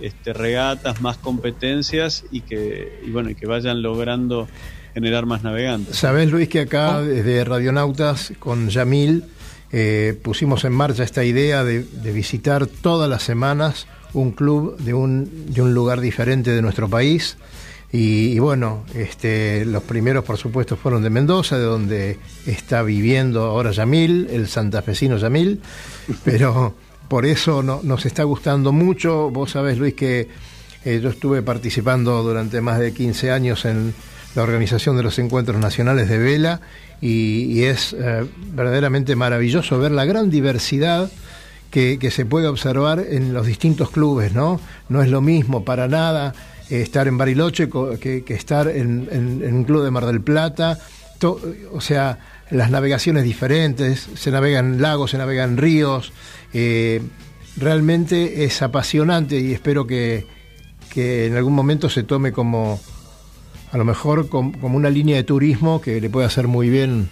este, regatas, más competencias y que, y bueno, y que vayan logrando generar más navegantes. Sabés, Luis, que acá desde Radionautas con Yamil eh, pusimos en marcha esta idea de, de visitar todas las semanas un club de un, de un lugar diferente de nuestro país. Y, y bueno, este, los primeros por supuesto fueron de Mendoza, de donde está viviendo ahora Yamil, el santafesino Yamil, pero por eso no- nos está gustando mucho. Vos sabés, Luis, que eh, yo estuve participando durante más de 15 años en la organización de los encuentros nacionales de vela y, y es eh, verdaderamente maravilloso ver la gran diversidad que, que se puede observar en los distintos clubes, ¿no? No es lo mismo para nada estar en Bariloche que, que estar en, en- en un club de Mar del Plata. To- o sea, las navegaciones diferentes, se navegan lagos, se navegan ríos. eh, realmente es apasionante y espero que, que en algún momento se tome como, a lo mejor, com- como una línea de turismo que le puede hacer muy bien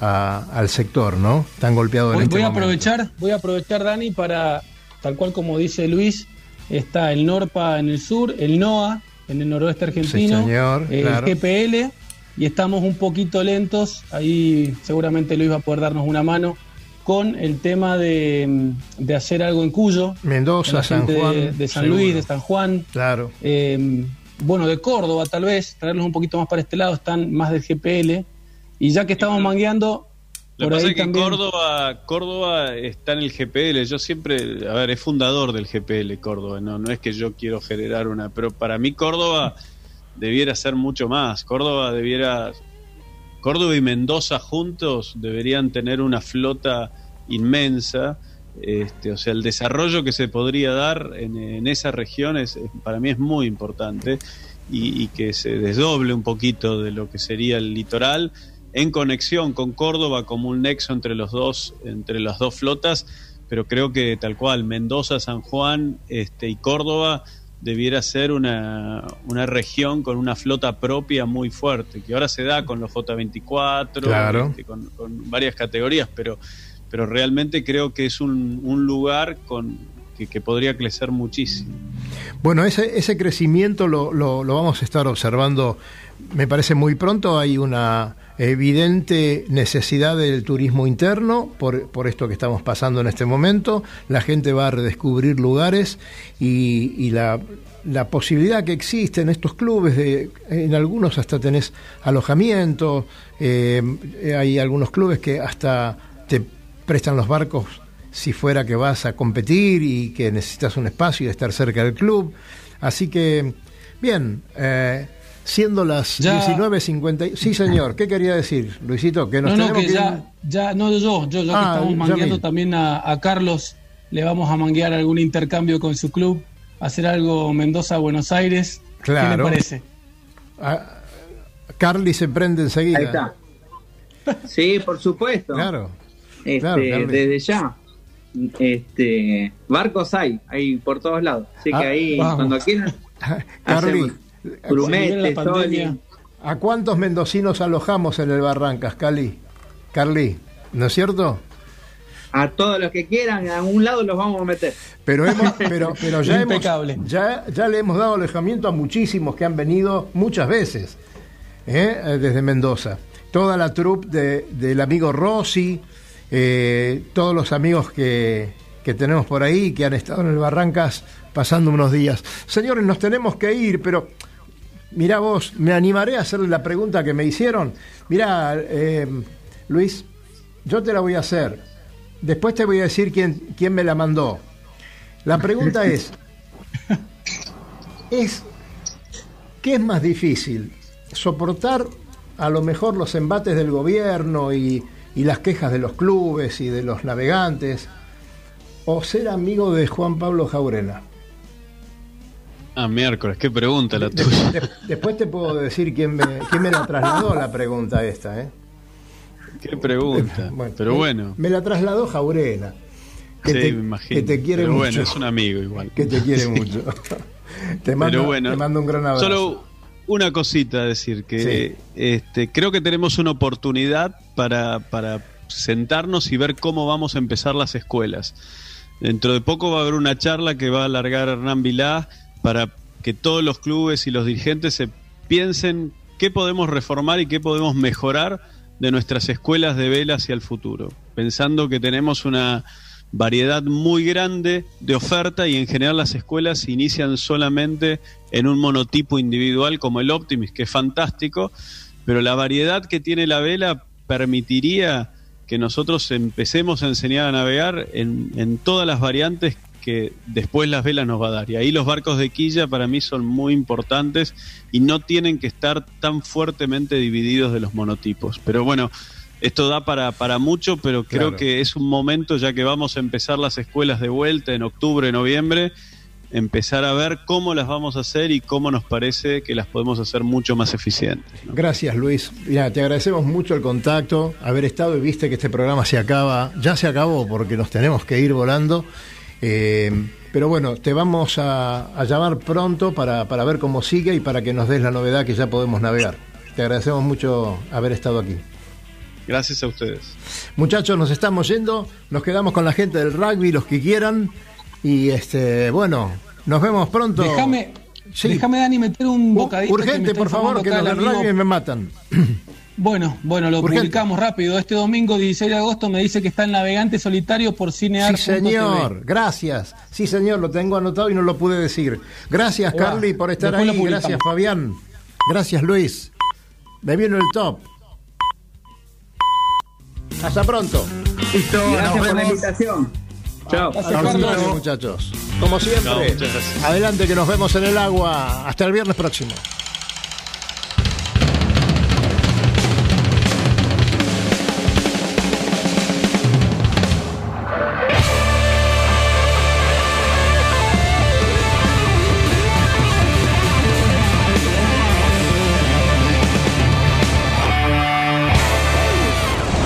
a- al sector, ¿no? Tan golpeado en Voy, este voy a aprovechar, voy a aprovechar, Dani, para, tal cual como dice Luis, está el NORPA en el sur, el NOA en el noroeste argentino, Sí, señor, el claro. GPL, y estamos un poquito lentos, ahí seguramente Luis va a poder darnos una mano con el tema de, de hacer algo en Cuyo. Mendoza, San de- Juan, De, San seguro. Luis, de San Juan. Claro. Eh, bueno, de Córdoba tal vez, traerlos un poquito más para este lado, están más del GPL. Y ya que estamos mangueando, Lo que pasa es que también... Córdoba, Córdoba está en el GPL. Yo siempre, a ver, es fundador del GPL Córdoba. No, no es que yo quiero generar una, pero para mí Córdoba debiera ser mucho más. Córdoba debiera, Córdoba y Mendoza juntos deberían tener una flota inmensa. Este, o sea, el desarrollo que se podría dar en, en esa región es, es- para mí es muy importante y, y que se desdoble un poquito de lo que sería el litoral en conexión con Córdoba como un nexo entre los dos, entre las dos flotas, pero creo que tal cual Mendoza, San Juan, este y Córdoba debiera ser una, una región con una flota propia muy fuerte, que ahora se da con los J24, Claro. este, con, con varias categorías, pero, pero realmente creo que es un, un lugar con, que, que podría crecer muchísimo. Bueno, ese, ese crecimiento lo, lo- lo vamos a estar observando, me parece muy pronto. Hay una evidente necesidad del turismo interno por, por esto que estamos pasando en este momento. La gente va a redescubrir lugares y, la, la posibilidad que existe en estos clubes, de, en algunos hasta tenés alojamiento, eh, hay algunos clubes que hasta te prestan los barcos si fuera que vas a competir y que necesitas un espacio y estar cerca del club. Así que, bien, eh, siendo las Ya- 19.50... Sí, señor, ¿qué quería decir, Luisito? Que nos no, no, que ya, ya, no yo, yo, ya Ah, que estamos ya mangueando también a, a Carlos, le vamos a manguear algún intercambio con su club, hacer algo Mendoza-Buenos Aires. ¿Qué Claro. le parece? Ah, Carly se prende enseguida. Ahí está. Sí, por supuesto. Claro. Este, Claro, desde ya. Este, barcos hay, hay por todos lados. Así Ah, que ahí, vamos. cuando quieran, Carly, hacemos Grumete, Soli. ¿a cuántos mendocinos alojamos en el Barrancas, Cali? Carly, ¿no es cierto? a todos los que quieran, a un lado los vamos a meter. Pero hemos, pero, pero ya hemos, Impecable. ya, ya le hemos dado alojamiento a muchísimos que han venido muchas veces ¿eh? Eh, desde Mendoza. Toda la troupe de- del amigo Rossi, eh, todos los amigos que, que tenemos por ahí que han estado en el Barrancas pasando unos días. Señores, nos tenemos que ir, pero mirá vos, me animaré a hacerle la pregunta que me hicieron. Mirá, eh, Luis, yo te la voy a hacer. Después te voy a decir quién, quién me la mandó. La pregunta es, es, ¿qué es más difícil? ¿Soportar a lo mejor los embates del gobierno y, y las quejas de los clubes y de los navegantes? ¿O ser amigo de Juan Pablo Jaurena? Ah, miércoles, qué pregunta la De- tuya. de- después te puedo decir quién me, quién me la trasladó la pregunta esta, ¿eh? Qué pregunta. Pero me- bueno. Me la trasladó Jaurena. Que, sí, te, me imagino. que te quiere Pero mucho. bueno, es un amigo igual. Que te quiere mucho. te, mando, Pero bueno, te mando un gran abrazo. Solo una cosita a decir, que Sí. este, creo que tenemos una oportunidad para, para sentarnos y ver cómo vamos a empezar las escuelas. Dentro de poco va a haber una charla que va a alargar Hernán Vilá para que todos los clubes y los dirigentes se piensen qué podemos reformar y qué podemos mejorar de nuestras escuelas de vela hacia el futuro, pensando que tenemos una variedad muy grande de oferta y en general las escuelas se inician solamente en un monotipo individual como el Optimis, que es fantástico, pero la variedad que tiene la vela permitiría que nosotros empecemos a enseñar a navegar en, en todas las variantes que después las velas nos va a dar. Y ahí los barcos de quilla para mí son muy importantes y no tienen que estar tan fuertemente divididos de los monotipos. Pero bueno, esto da para, para mucho, pero creo Claro. que es un momento, ya que vamos a empezar las escuelas de vuelta en octubre, noviembre, empezar a ver cómo las vamos a hacer y cómo nos parece que las podemos hacer mucho más eficientes. Gracias, Luis. Mira, te agradecemos mucho el contacto, haber estado y viste que este programa se acaba, ya se acabó porque nos tenemos que ir volando. Eh, pero bueno, te vamos a, a llamar pronto para, para ver cómo sigue y para que nos des la novedad que ya podemos navegar. Te agradecemos mucho haber estado aquí. Gracias a ustedes. Muchachos, nos estamos yendo, nos quedamos con la gente del rugby, los que quieran. Y este, bueno, nos vemos pronto. Déjame, Sí. déjame, Dani, meter un bocadito. Urgente, por favor, que el del rugby me matan. Bueno, bueno, lo Urgente. publicamos rápido. Este domingo 16 de agosto me dice que está en Navegante Solitario por Cinear. Sí, señor, gracias. Sí, señor, lo tengo anotado y no lo pude decir. Gracias, Carly, por estar después ahí. Gracias, Fabián. Gracias, Luis. Me vino el top. Hasta pronto. Listo, Gracias por la invitación. Chao. Gracias, muchachos. Como siempre, adelante que nos vemos en el agua. Hasta el viernes próximo.